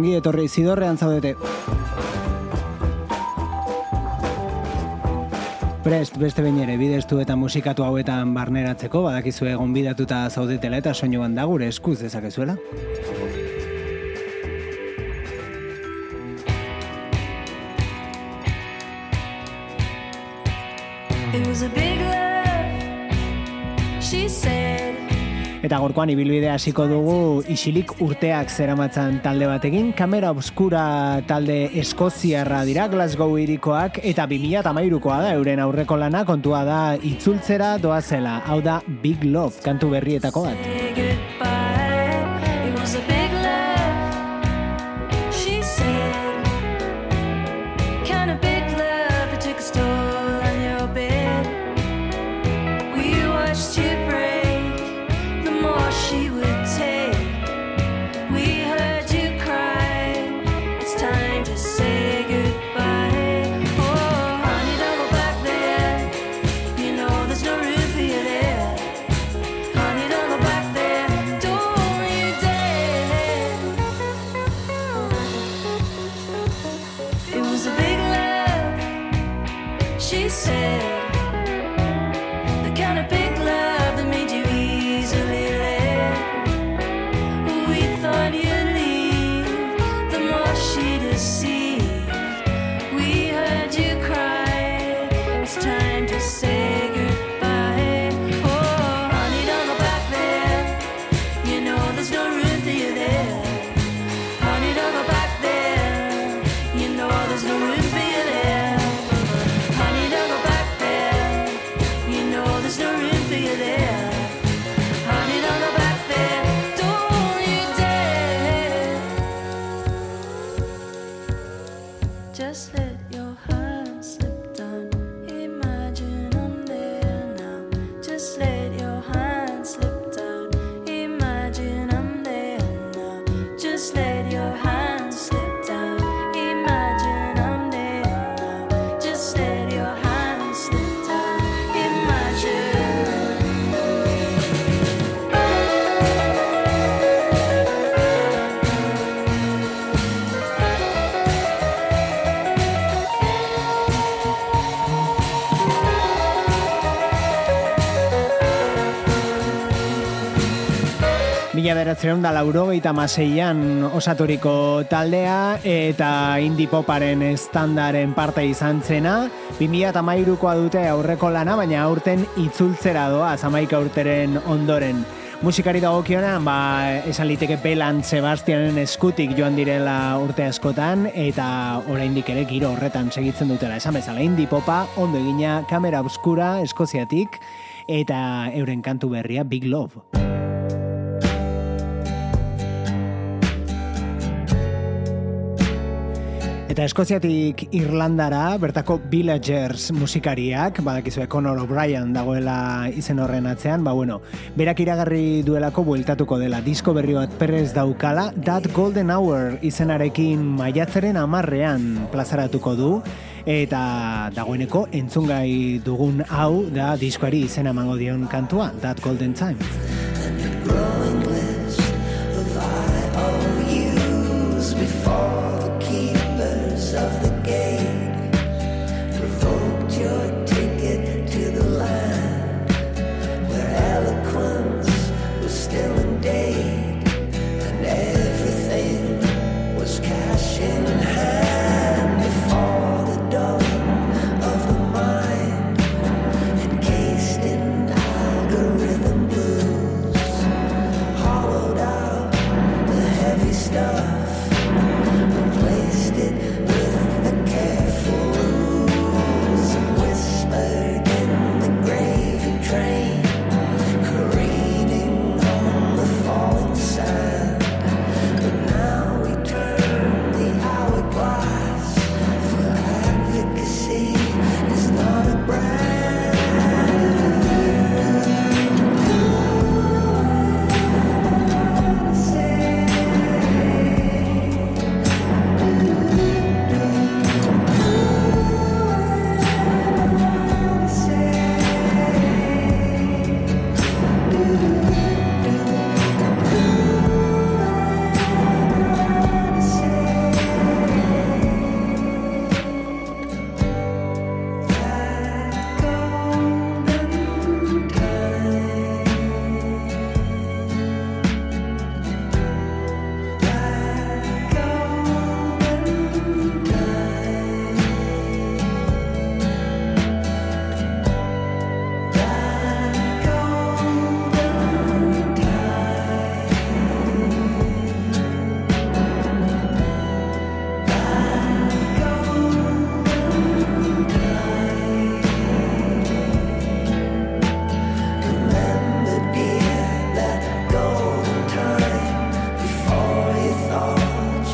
Ongi etorri zidorrean zaudete. Prest beste behin ere bidestu eta musikatu hauetan barneratzeko badakizu egon bidatuta zaudetela eta soinuan da gure eskuz dezakezuela. Eta gorkoan ibilbidea hasiko dugu isilik urteak zeramatzan talde batekin, kamera obskura talde eskoziarra dira Glasgow irikoak, eta 2008koa da euren aurreko lana kontua da itzultzera doazela, hau da Big Love kantu berrietako bat. Beratzen da laurogeita maseian osaturiko taldea eta indie poparen estandaren parte izan zena. 2000 eta mairukoa dute aurreko lana, baina aurten itzultzera doa, zamaika urteren ondoren. Musikari dagokionan, ba, esan liteke Belan Sebastianen eskutik joan direla urte askotan, eta oraindik ere giro horretan segitzen dutela. Esan bezala, indie popa, ondo egina, kamera obskura, eskoziatik, eta euren kantu berria, Big Love. Eta Eskoziatik Irlandara, bertako Villagers musikariak, badakizue Conor O'Brien dagoela izen horren atzean, ba bueno, berak iragarri duelako bueltatuko dela, disko berri bat perrez daukala, That Golden Hour izenarekin maiatzeren amarrean plazaratuko du, eta dagoeneko entzungai dugun hau da diskoari izena emango dion kantua, That Golden Time.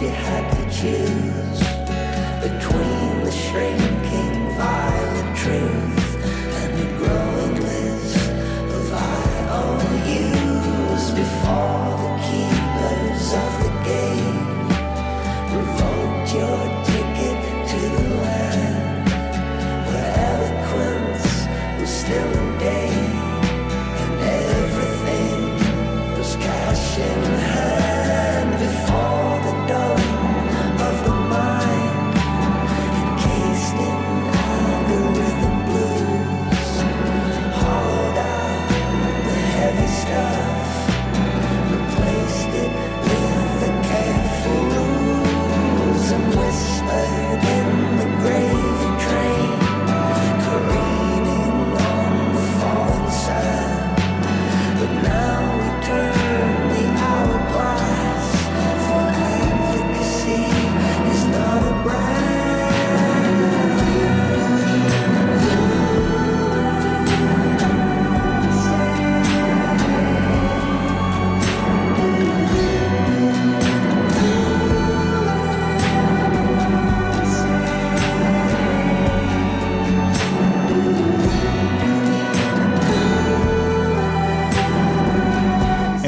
you had to choose between the shrinking violet truth.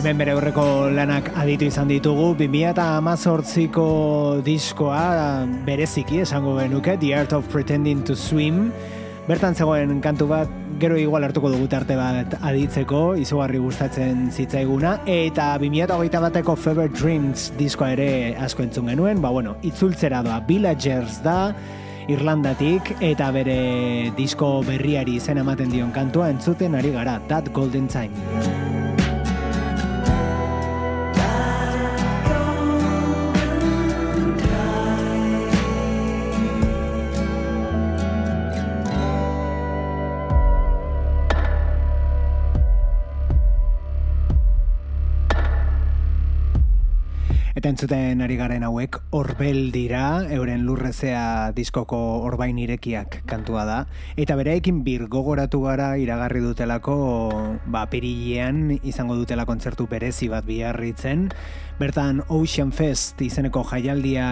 Hemen bere horreko lanak aditu izan ditugu, 2018ko diskoa bereziki esango benuke, The Art of Pretending to Swim, bertan zegoen kantu bat, gero igual hartuko dugu arte bat aditzeko, izugarri gustatzen zitzaiguna, eta 2008 bateko Fever Dreams diskoa ere asko entzun genuen, ba bueno, itzultzera doa, Villagers da, Irlandatik eta bere disko berriari izen ematen dion kantua entzuten ari gara, That Golden Time. Entzuten ari garen hauek orbel dira, euren lurrezea diskoko orbain irekiak kantua da. Eta bereekin bir gogoratu gara iragarri dutelako, ba, perilean izango dutela kontzertu berezi bat biharritzen. Bertan Ocean Fest izeneko jaialdia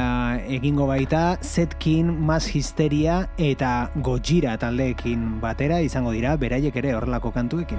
egingo baita, Zetkin, Mas Histeria eta Gojira taldeekin batera izango dira, beraiek ere horrelako kantuekin.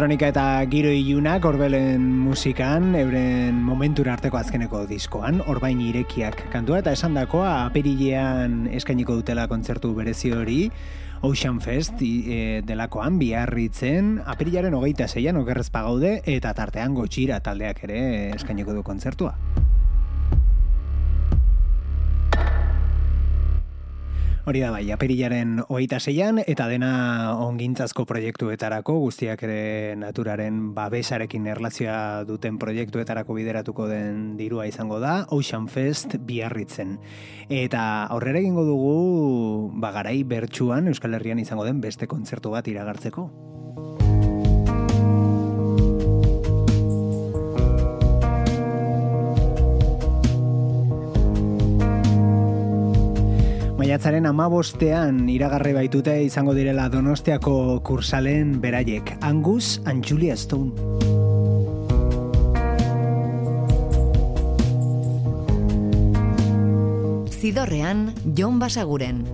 Elektronika eta giro ilunak orbelen musikan, euren momentura arteko azkeneko diskoan, orbain irekiak kantua, eta esan dakoa aperilean eskainiko dutela kontzertu berezi hori, Ocean Fest e, delakoan biarritzen, apirilaren hogeita zeian okerrez pagaude, eta tartean gotxira taldeak ere eskainiko du kontzertua. Hori da bai, aperilaren hogeita zeian, eta dena ongintzazko proiektuetarako, guztiak ere naturaren babesarekin erlazioa duten proiektuetarako bideratuko den dirua izango da, Ocean Fest biarritzen. Eta aurrera egingo dugu, bagarai bertsuan Euskal Herrian izango den beste kontzertu bat iragartzeko. Maiatzaren amabostean iragarri baitute izango direla donostiako kursalen beraiek. Angus and Julia Stone. Zidorrean, Jon Basaguren.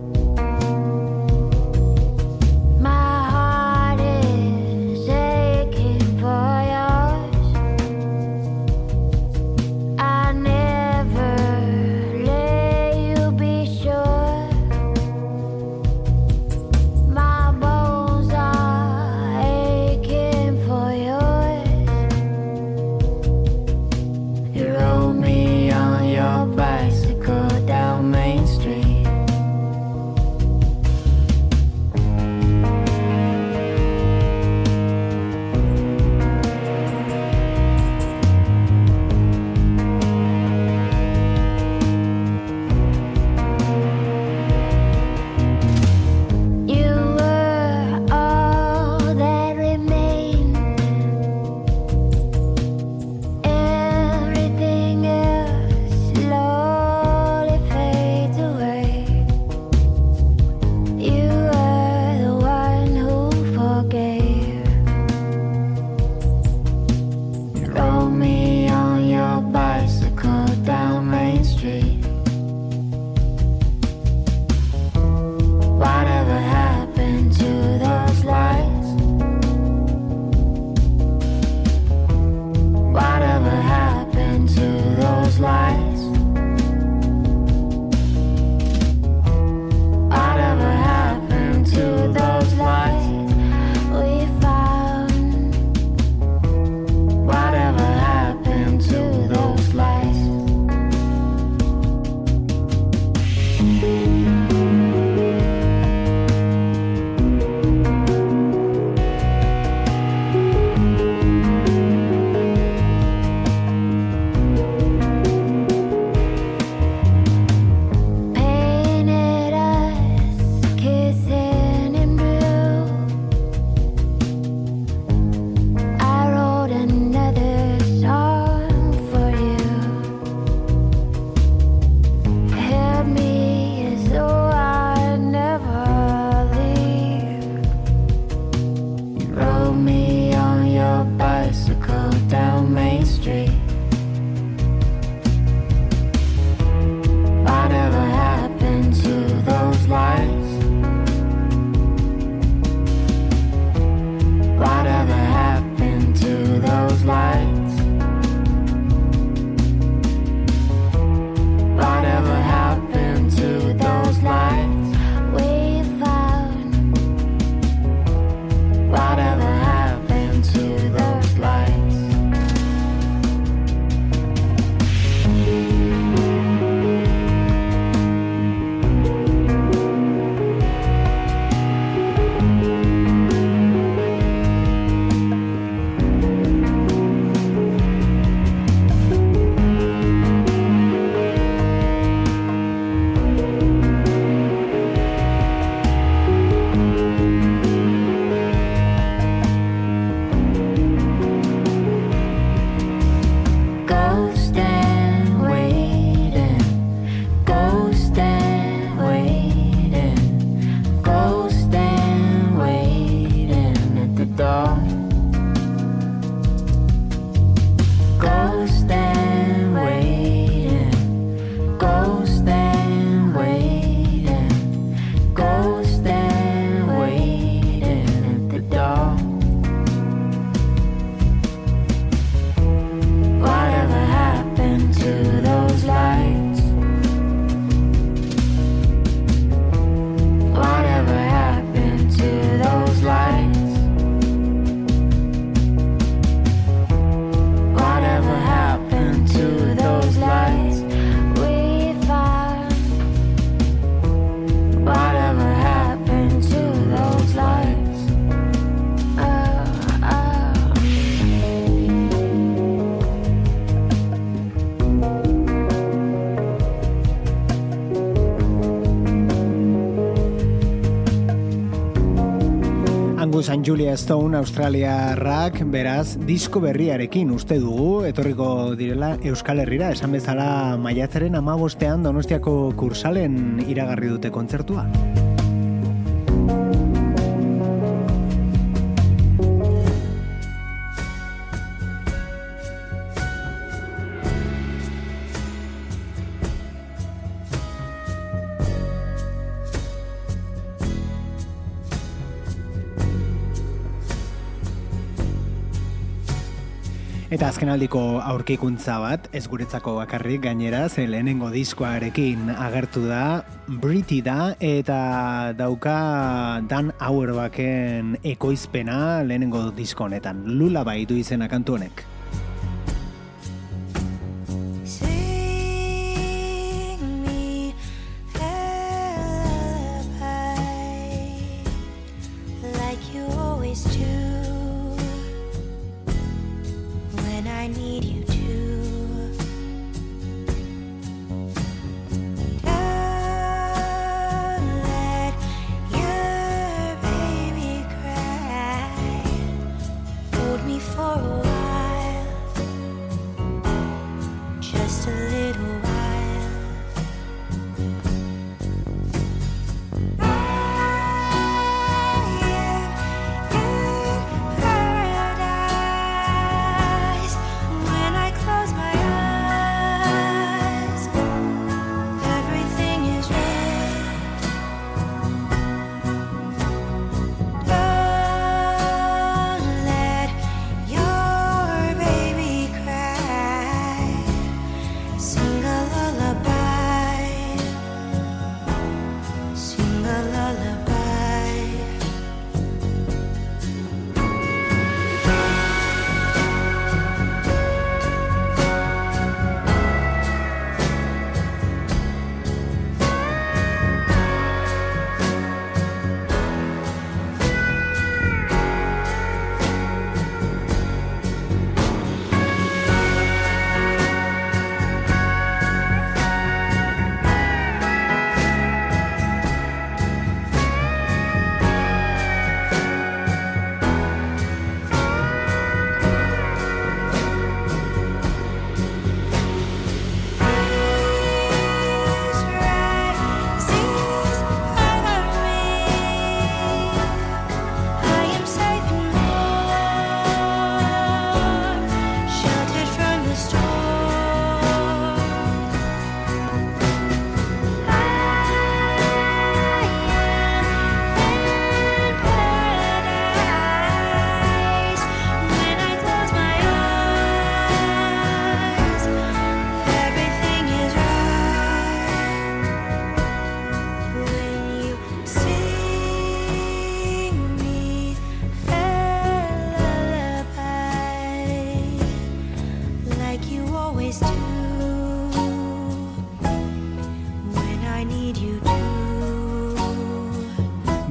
star. San Julia Stone Australiarrak beraz disko berriarekin uste dugu etorriko direla Euskal Herrira esan bezala maiatzaren amabostean Donostiako kursalen iragarri dute kontzertua. Eta azkenaldiko aurkikuntza bat, ez guretzako bakarrik gainera, ze lehenengo diskoarekin agertu da, Briti da, eta dauka Dan Auerbachen ekoizpena lehenengo disko honetan. Lula bai du izena kantu honek.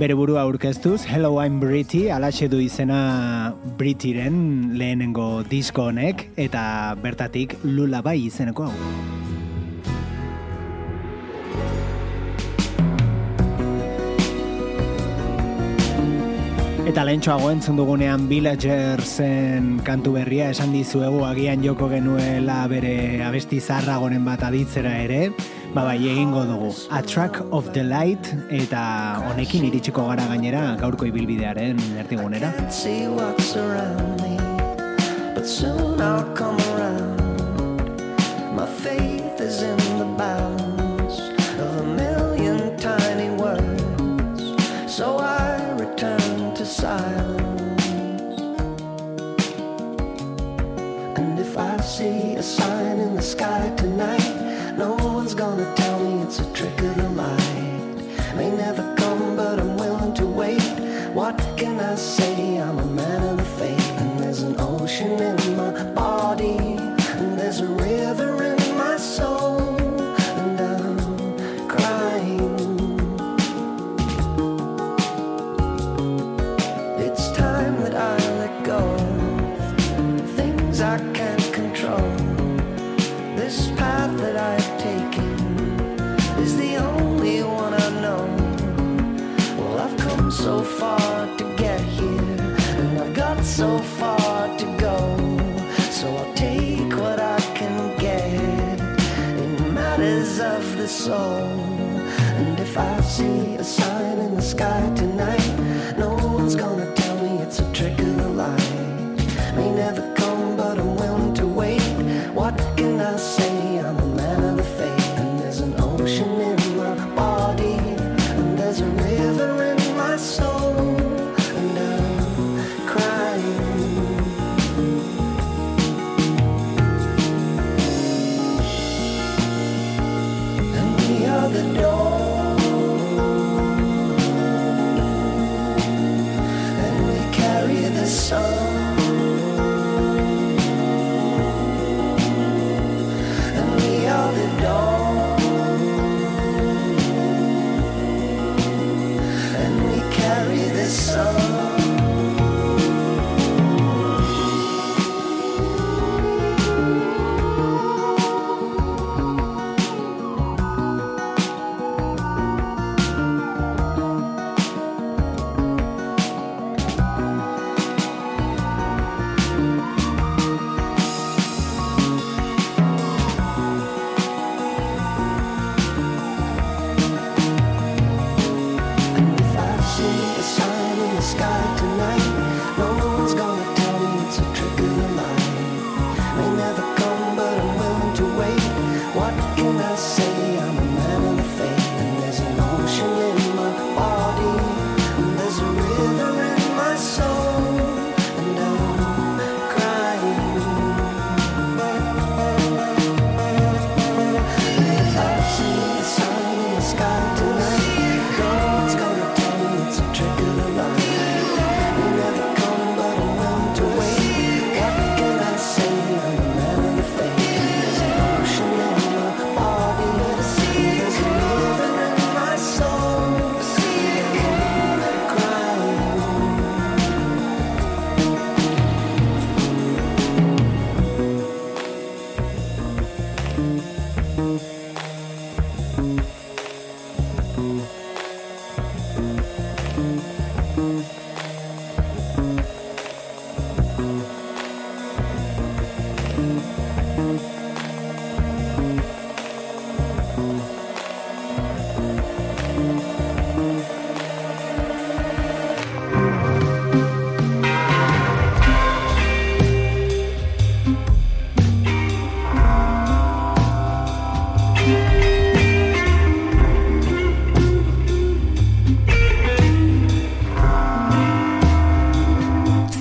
Bere burua aurkeztuz, Hello I'm Britty, alaxe du izena Brittyren lehenengo disko honek, eta bertatik Lula bai izeneko hau. Eta lehentxoago entzun dugunean Villagersen kantu berria. Esan dizuegu agian joko genuela bere abesti zarragonen bat aditzera ere, Ba bai, egingo dugu. A Track of the Light eta honekin iritsiko gara gainera gaurko ibilbidearen erdigunera. But soon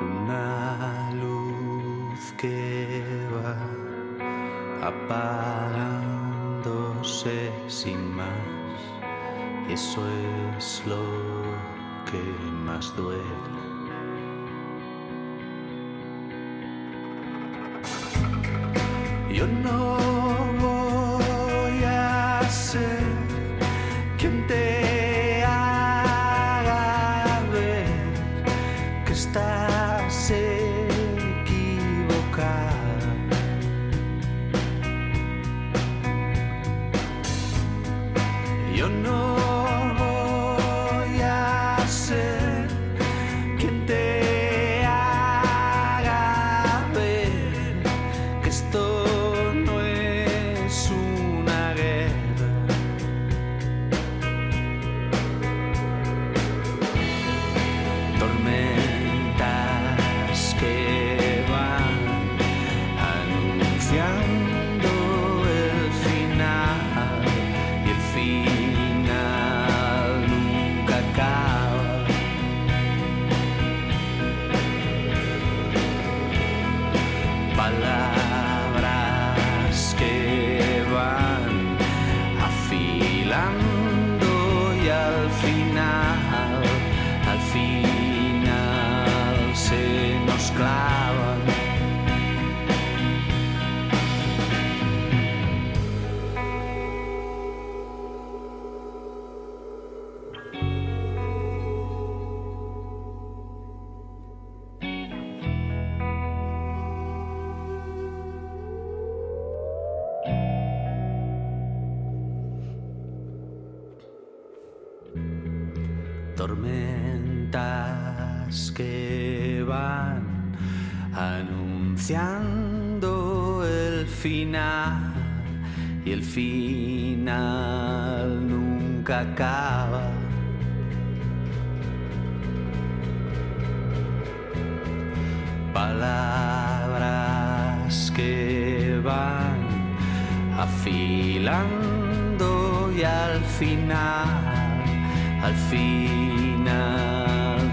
una luz que va apagándose sin más. y Eso es lo que más duele. tormentas que van anunciando el final y el final nunca acaba. Palabras que van afilando y al final al final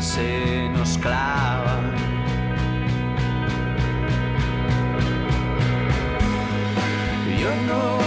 se nos clavan. Yo no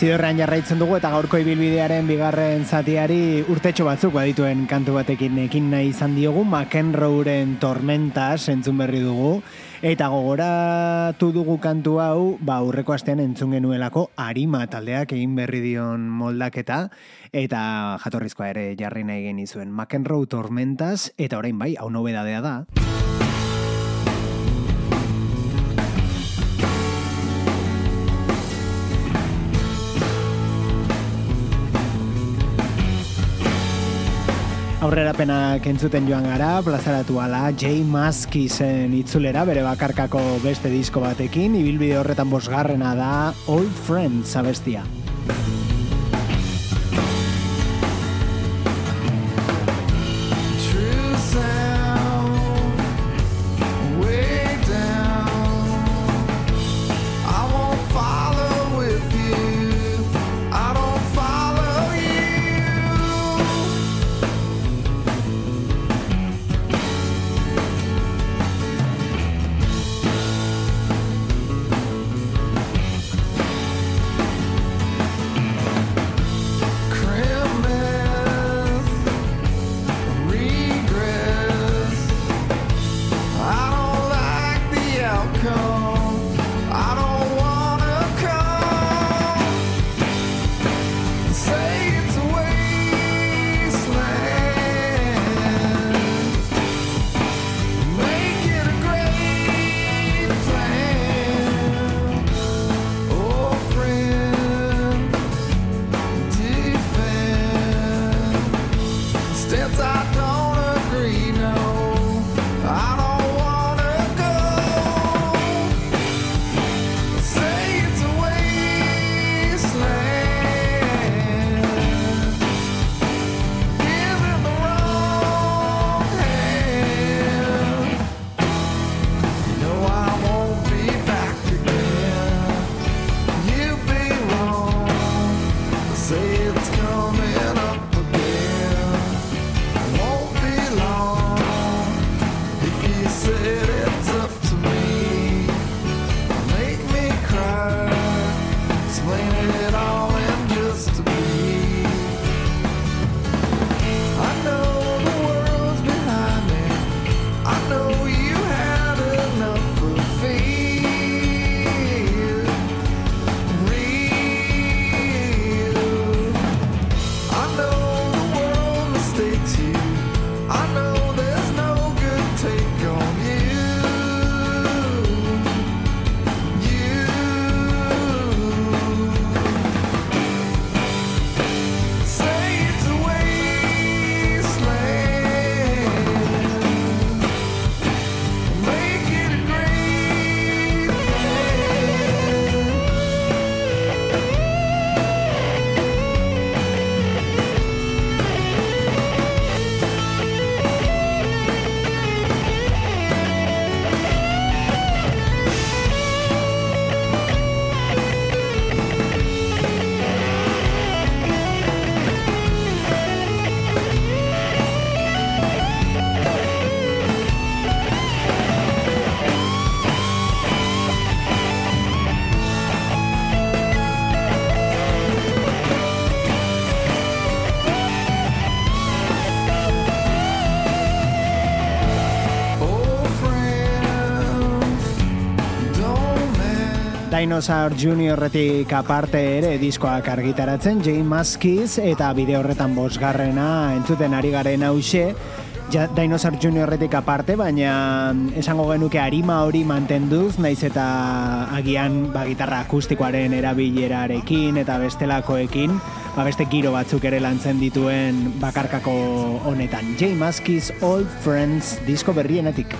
Zidorrean jarraitzen dugu eta gaurko ibilbidearen bigarren zatiari urtetxo batzuk badituen kantu batekin ekin nahi izan diogu. McEnroeren tormentas entzun berri dugu. Eta gogoratu dugu kantu hau ba urreko astean entzun genuelako arima taldeak egin berri dion moldaketa. Eta jatorrizkoa ere jarri nahi genizuen. McEnroe tormentas eta orain bai hau nobedadea da. Aurrerapenak entzuten joan gara, plazaratu ala, Jay Maskisen itzulera, bere bakarkako beste disko batekin, ibilbide horretan bosgarrena da Old Friends abestia. Dinosaur Juniorretik aparte ere diskoak argitaratzen, Jay Maskiz eta bide horretan bosgarrena entzuten ari garen hause, ja, Dinosaur Juniorretik aparte, baina esango genuke arima hori mantenduz, naiz eta agian ba, gitarra akustikoaren erabilerarekin eta bestelakoekin, ba, beste giro batzuk ere lantzen dituen bakarkako honetan. Jay Maskiz Old Friends disko berrienetik.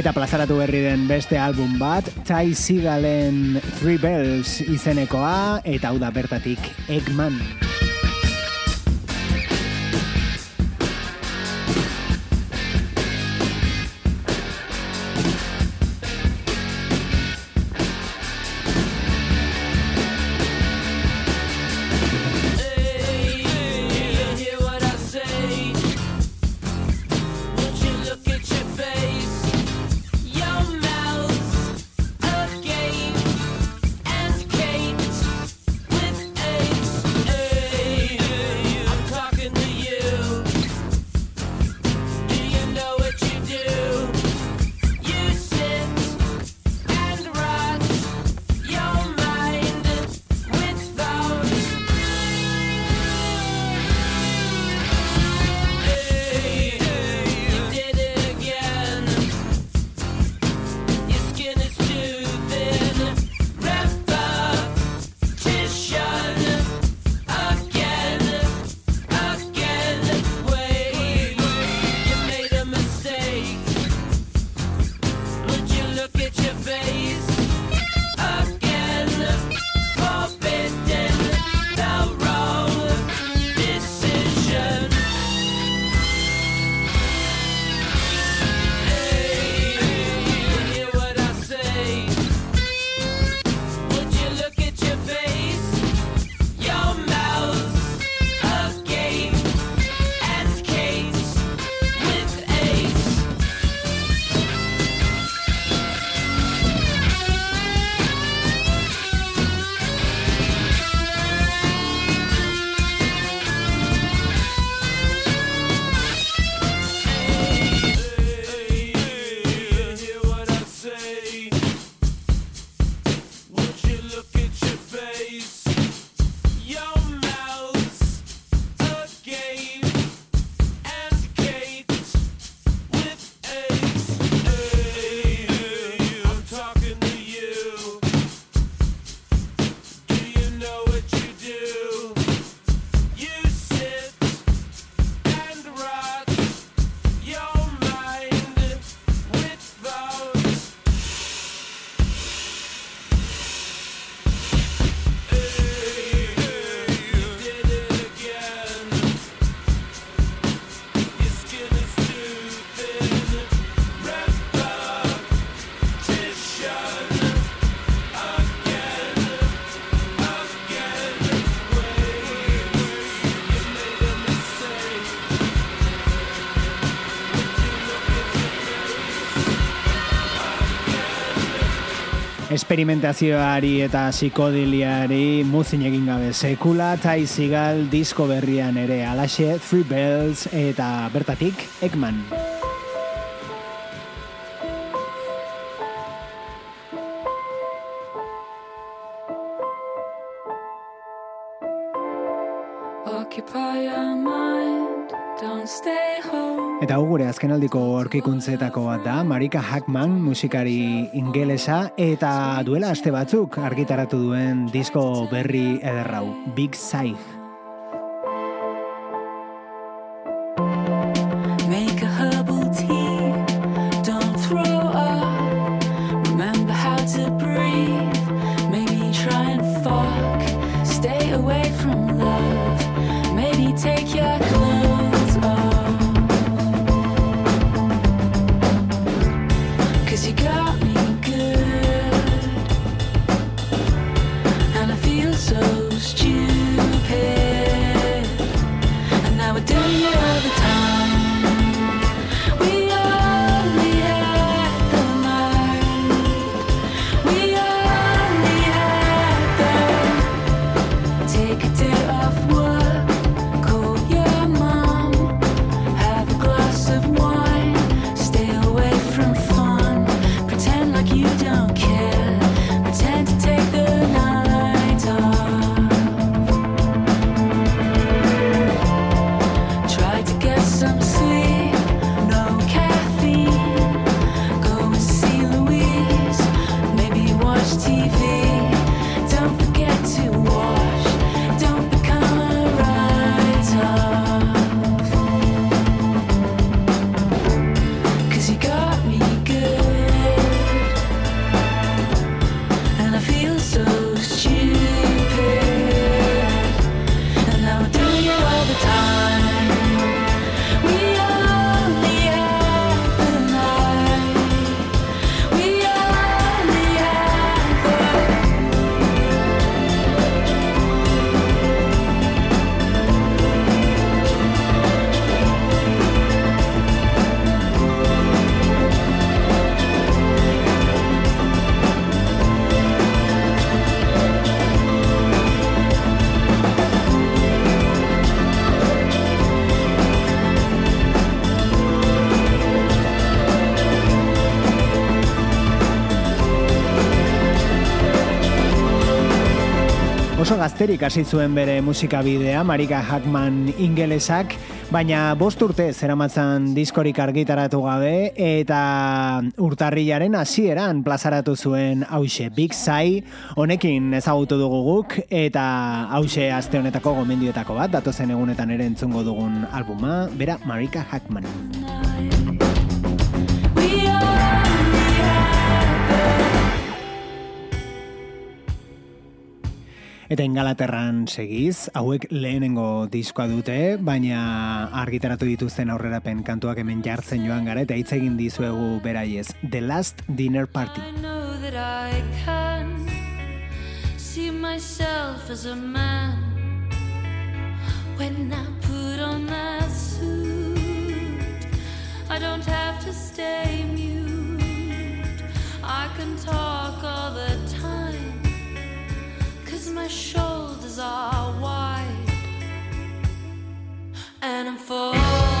Eta plazaratu berri den beste album bat, Ty Seagalen Three Bells izenekoa, eta hau da bertatik Eggman. Eggman. Esperimentazioari eta psikodiliari muzin egin gabe sekula, tai zigal disko berrian ere alaxe, Free Bells eta bertatik Ekman. Azkenaldiko orkikuntzetako bat da, Marika Hackman musikari ingelesa eta duela aste batzuk argitaratu duen disko berri ederrau, Big Scythe. Gazterik hasi zuen bere musikabidea Marika Hackman ingelesak, baina bost urte zeramatzan diskorik argitaratu gabe eta urtarrilaren hasieran plazaratu zuen hause Big Sai, honekin ezagutu dugu guk eta hause aste honetako gomendioetako bat, datozen egunetan ere entzungo dugun albuma, bera Marika Hackman. Eta ingalaterran segiz, hauek lehenengo diskoa dute, baina argitaratu dituzten aurrerapen kantuak hemen jartzen joan gara, eta hitz egin dizuegu beraiez. The Last Dinner Party. I know that I can see myself as a man When I put on that suit I don't have to stay mute I can talk all the time my shoulders are wide and I'm full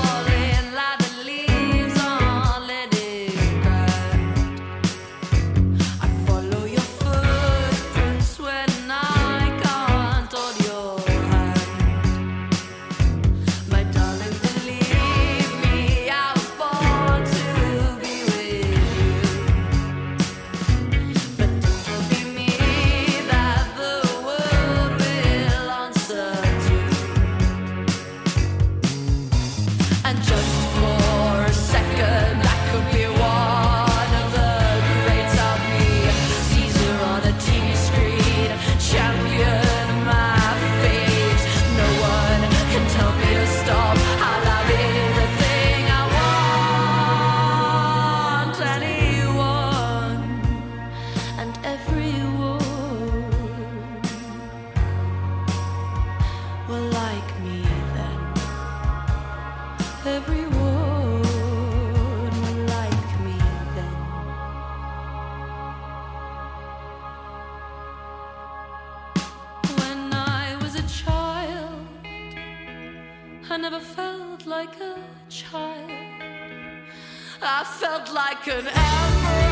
I never felt like a child. I felt like an emperor.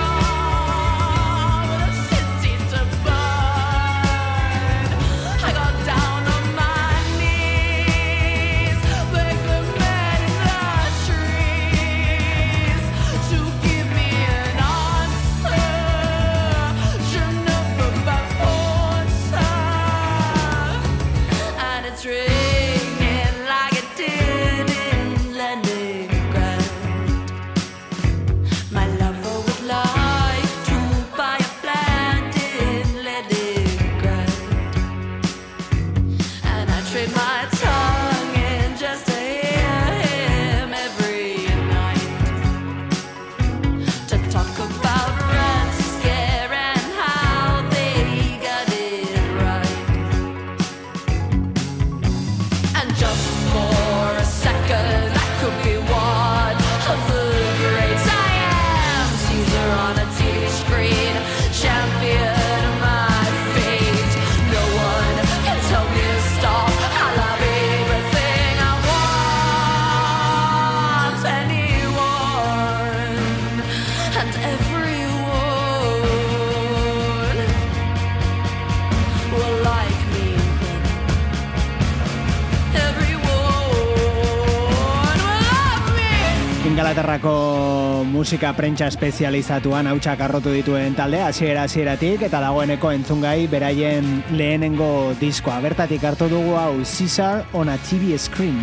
Ingalaterrako musika prentsa espezializatuan hautsak arrotu dituen taldea hasiera hasieratik eta dagoeneko entzungai beraien lehenengo diskoa. Bertatik hartu dugu hau Caesar on a TV screen.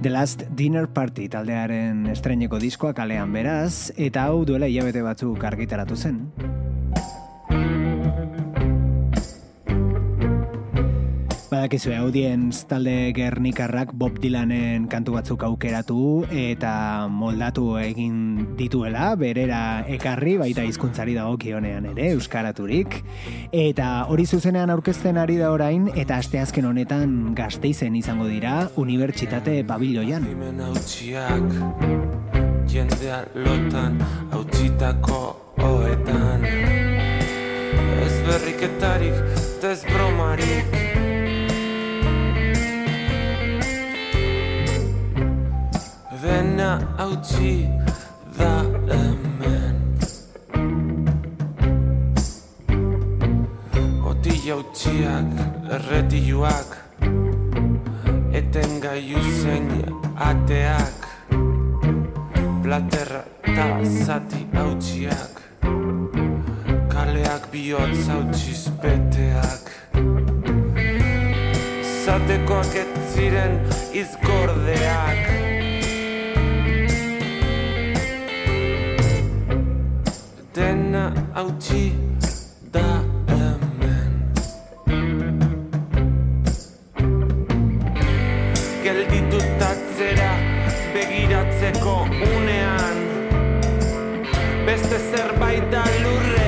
The Last Dinner Party taldearen estreineko diskoa kalean beraz, eta hau duela hilabete batzuk argitaratu zen. Badakizue audienz talde gernikarrak Bob Dylanen kantu batzuk aukeratu eta moldatu egin dituela, berera ekarri baita hizkuntzari dagokionean ere euskaraturik. Eta hori zuzenean aurkezten ari da orain eta asteazken honetan Gasteizen izango dira unibertsitate pabiloian. Jendea lotan hautsitako oetan. Ez berriketarik, eta ez bromarik Dena hautsi da hemen. Oti jautsiak, erretiluak Eten gaiu zein ateak. Platerra eta zati hautsiak Kaleak bihotz hautsiz beteak. Zatekoak ez ziren izgordeak Dena hautsi da hemen. Gelditut atzera begiratzeko unean. Beste zerbait da lurrean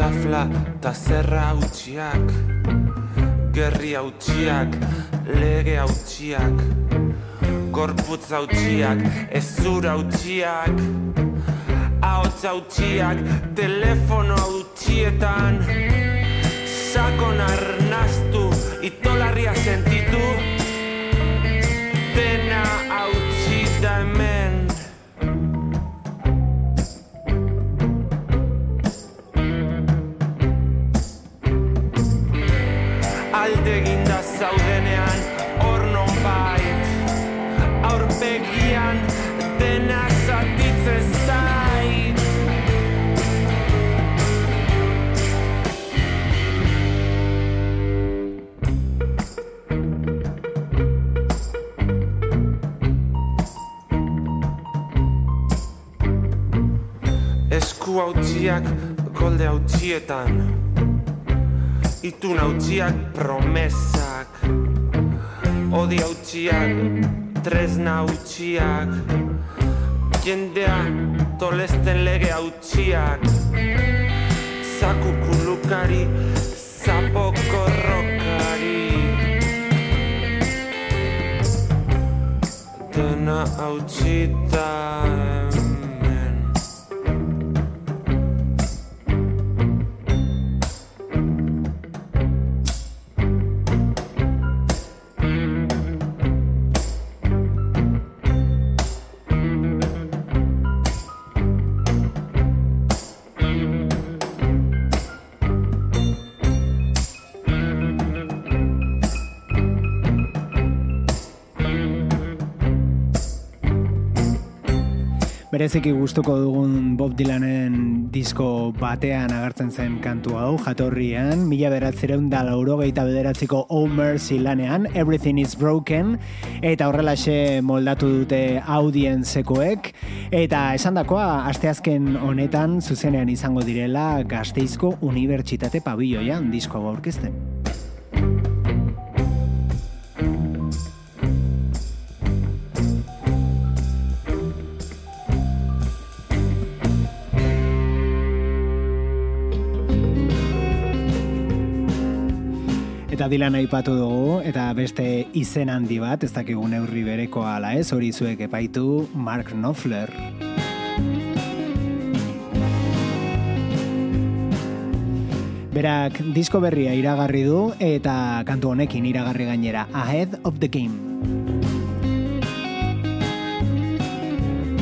xafla ta zerra hautsiak Gerri hautsiak, lege hautsiak Gorputz hautsiak, ezur hautsiak Ahots hautsiak, telefono hautsietan Sakon arnastu, itolarria sentitu. Dena hautsi da hemen hautsiak golde hautsietan. Itun hautsiak promesak. Odi hautsiak Tresna hautsiak Jendea tolesten lege hautsiak. Zaku kulukari zapoko rokari Dena hautsita Bereziki gustuko dugun Bob Dylanen disko batean agertzen zen kantu hau, jatorrian, mila beratzereun da laurogeita bederatziko Oh Mercy lanean, Everything is Broken, eta horrelaxe moldatu dute audientzekoek, eta esandakoa asteazken honetan zuzenean izango direla Gasteizko Unibertsitate pabilloian disko aurkezten. Eta Dylan aipatu dugu, eta beste izen handi bat, ez dakigu neurri bereko ala ez, hori zuek epaitu Mark Knopfler. Berak disko berria iragarri du eta kantu honekin iragarri gainera Ahead of the Game.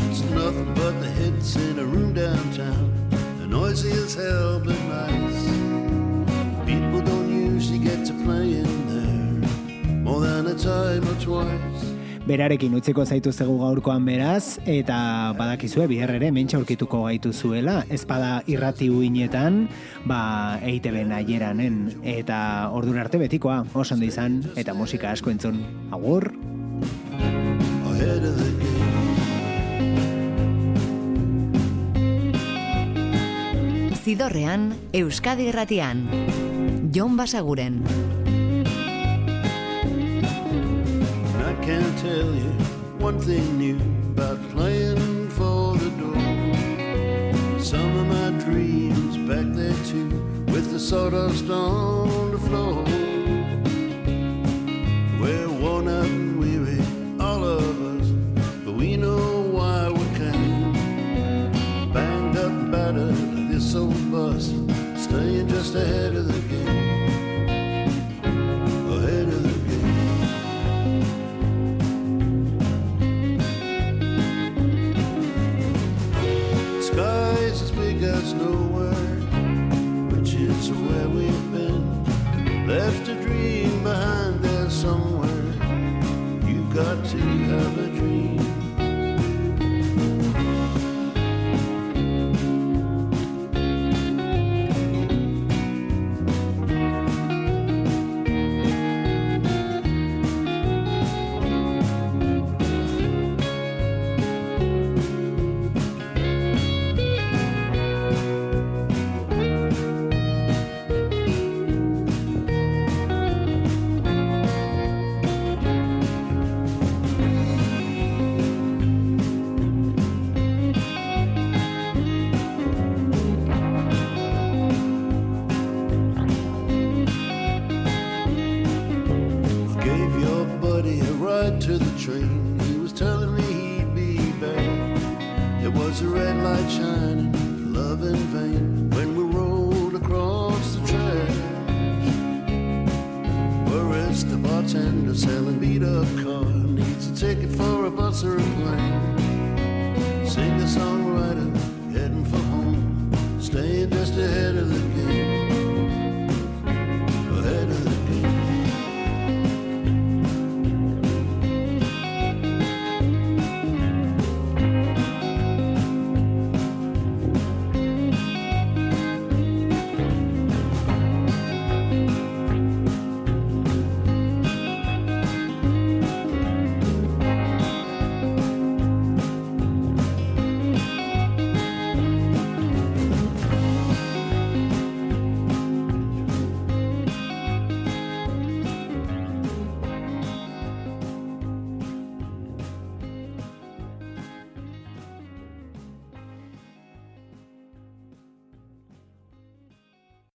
It's nothing but the hits in a room downtown. The noisy as hell, but nice. Berarekin utziko zaituztegu gaurkoan beraz, eta badakizue bihar ere mentxe aurkituko gaitu zuela, ezpada irrati uinetan, ba, EITB naieranen, eta ordun arte betikoa, oso ondo izan, eta musika asko entzun. Agur! Zidorrean, Euskadi Irratian. Jon Basaguren. Can't tell you one thing new about playing for the door. Some of my dreams back there too, with the sawdust on the floor. We're worn out and weary, all of us, but we know why we came. Banged up, battered, this old bus, staying just ahead of got to